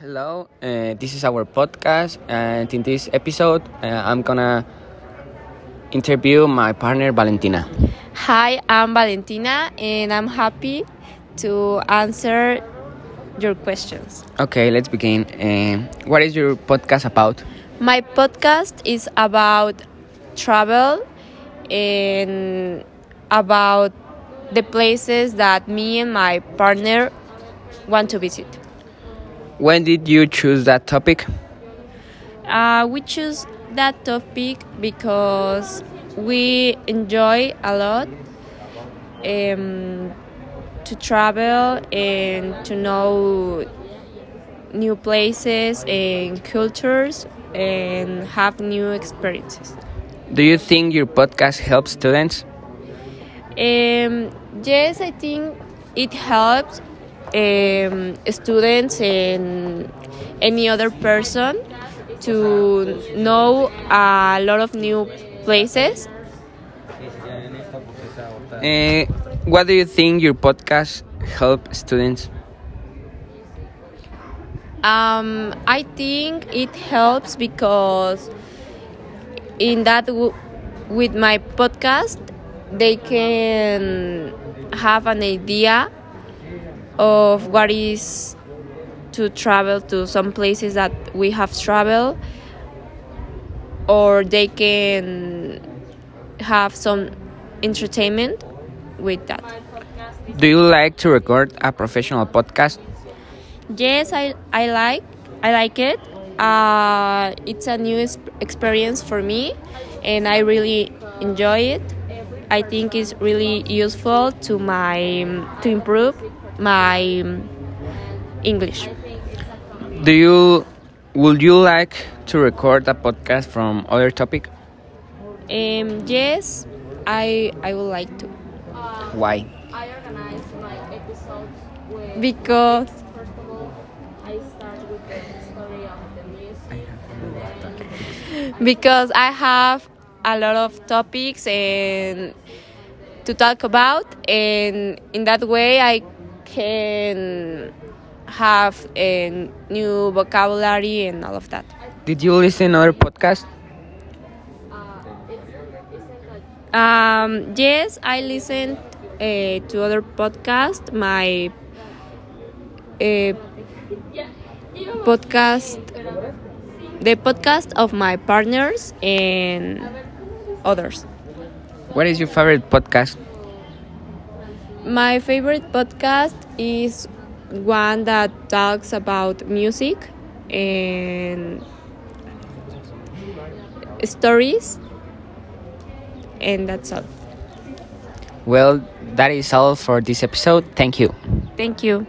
Hello, uh, this is our podcast, and in this episode, uh, I'm gonna interview my partner Valentina. Hi, I'm Valentina, and I'm happy to answer your questions. Okay, let's begin. Uh, what is your podcast about? My podcast is about travel and about the places that me and my partner want to visit. When did you choose that topic? Uh, we choose that topic because we enjoy a lot um, to travel and to know new places and cultures and have new experiences. Do you think your podcast helps students? Um, yes, I think it helps um, students and any other person to know a lot of new places. Uh, what do you think your podcast help students? Um, I think it helps because in that w- with my podcast they can have an idea of what is to travel to some places that we have traveled or they can have some entertainment with that. Do you like to record a professional podcast? yes i, I like i like it. Uh, it's a new experience for me and i really enjoy it. I think it's really useful to my to improve my english Do you would you like to record a podcast from other topic? um, yes i i would like to Why? I organize my episodes with because first of all I start with the story of the music because I have a lot of topics and to talk about and in that way I can have a new vocabulary and all of that. Did you listen other podcast? Um, yes, I listened uh, to other podcasts. My uh, podcast, the podcast of my partners and others. What is your favorite podcast? My favorite podcast is one that talks about music and stories, and that's all. Well, that is all for this episode. Thank you. Thank you.